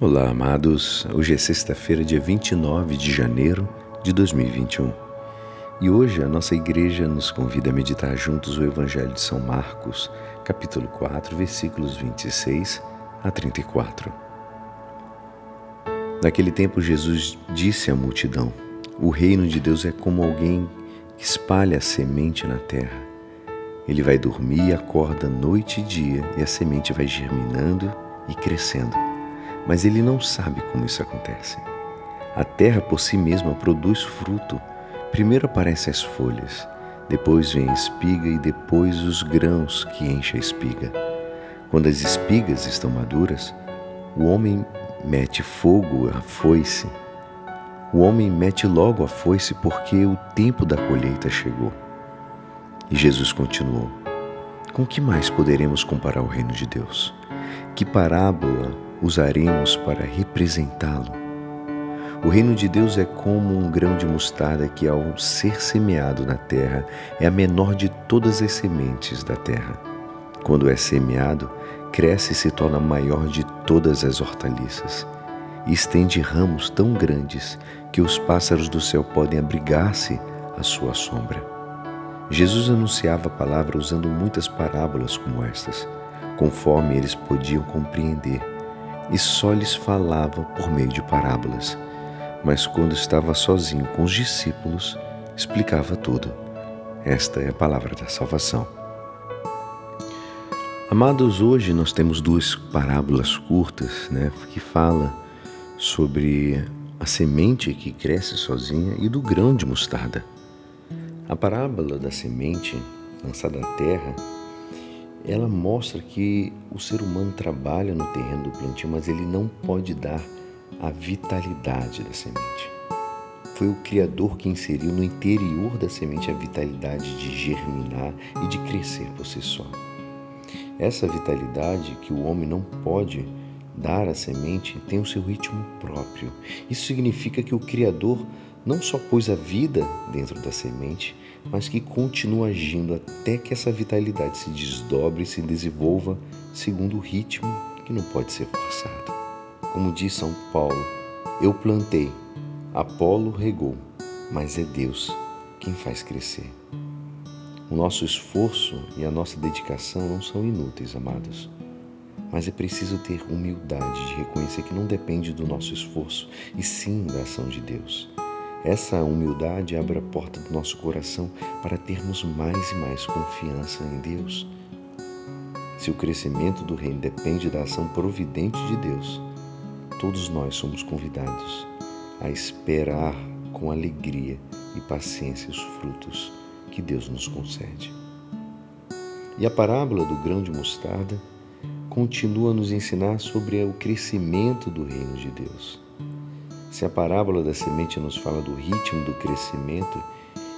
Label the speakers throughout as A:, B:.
A: Olá, amados. Hoje é sexta-feira, dia 29 de janeiro de 2021. E hoje a nossa igreja nos convida a meditar juntos o Evangelho de São Marcos, capítulo 4, versículos 26 a 34. Naquele tempo, Jesus disse à multidão: O reino de Deus é como alguém que espalha a semente na terra. Ele vai dormir e acorda noite e dia, e a semente vai germinando e crescendo mas ele não sabe como isso acontece. A terra por si mesma produz fruto. Primeiro aparecem as folhas, depois vem a espiga e depois os grãos que enchem a espiga. Quando as espigas estão maduras, o homem mete fogo à foice. O homem mete logo a foice porque o tempo da colheita chegou. E Jesus continuou: Com que mais poderemos comparar o reino de Deus? Que parábola usaremos para representá-lo. O reino de Deus é como um grão de mostarda que, ao ser semeado na terra, é a menor de todas as sementes da terra. Quando é semeado, cresce e se torna maior de todas as hortaliças, e estende ramos tão grandes que os pássaros do céu podem abrigar-se à sua sombra. Jesus anunciava a palavra usando muitas parábolas como estas, conforme eles podiam compreender e só lhes falava por meio de parábolas. Mas quando estava sozinho com os discípulos, explicava tudo. Esta é a palavra da salvação. Amados, hoje nós temos duas parábolas curtas, né, que fala sobre a semente que cresce sozinha e do grão de mostarda. A parábola da semente lançada à terra ela mostra que o ser humano trabalha no terreno do plantio, mas ele não pode dar a vitalidade da semente. Foi o Criador que inseriu no interior da semente a vitalidade de germinar e de crescer por si só. Essa vitalidade que o homem não pode dar à semente tem o seu ritmo próprio. Isso significa que o Criador não só pôs a vida dentro da semente, mas que continua agindo até que essa vitalidade se desdobre e se desenvolva segundo o ritmo que não pode ser forçado. Como diz São Paulo, eu plantei, Apolo regou, mas é Deus quem faz crescer. O nosso esforço e a nossa dedicação não são inúteis, amados. Mas é preciso ter humildade de reconhecer que não depende do nosso esforço, e sim da ação de Deus. Essa humildade abre a porta do nosso coração para termos mais e mais confiança em Deus. Se o crescimento do reino depende da ação providente de Deus, todos nós somos convidados a esperar com alegria e paciência os frutos que Deus nos concede. E a parábola do grão de mostarda continua a nos ensinar sobre o crescimento do reino de Deus. Se a parábola da semente nos fala do ritmo do crescimento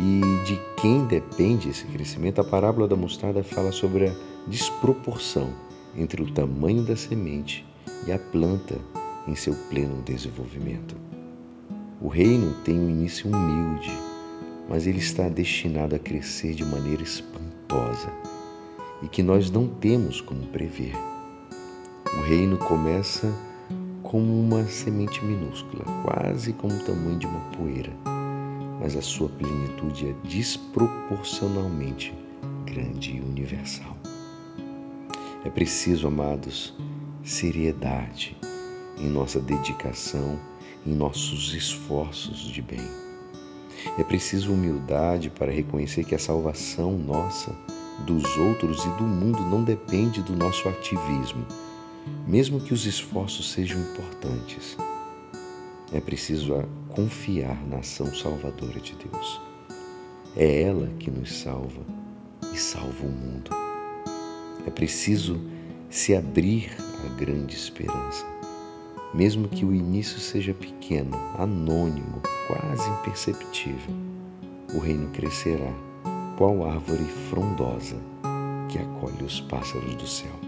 A: e de quem depende esse crescimento, a parábola da mostarda fala sobre a desproporção entre o tamanho da semente e a planta em seu pleno desenvolvimento. O reino tem um início humilde, mas ele está destinado a crescer de maneira espantosa e que nós não temos como prever. O reino começa como uma semente minúscula, quase como o tamanho de uma poeira, mas a sua plenitude é desproporcionalmente grande e universal. É preciso, amados, seriedade em nossa dedicação, em nossos esforços de bem. É preciso humildade para reconhecer que a salvação nossa, dos outros e do mundo não depende do nosso ativismo mesmo que os esforços sejam importantes, é preciso confiar na ação salvadora de Deus. É ela que nos salva e salva o mundo. É preciso se abrir à grande esperança, mesmo que o início seja pequeno, anônimo, quase imperceptível. O reino crescerá, qual árvore frondosa que acolhe os pássaros do céu.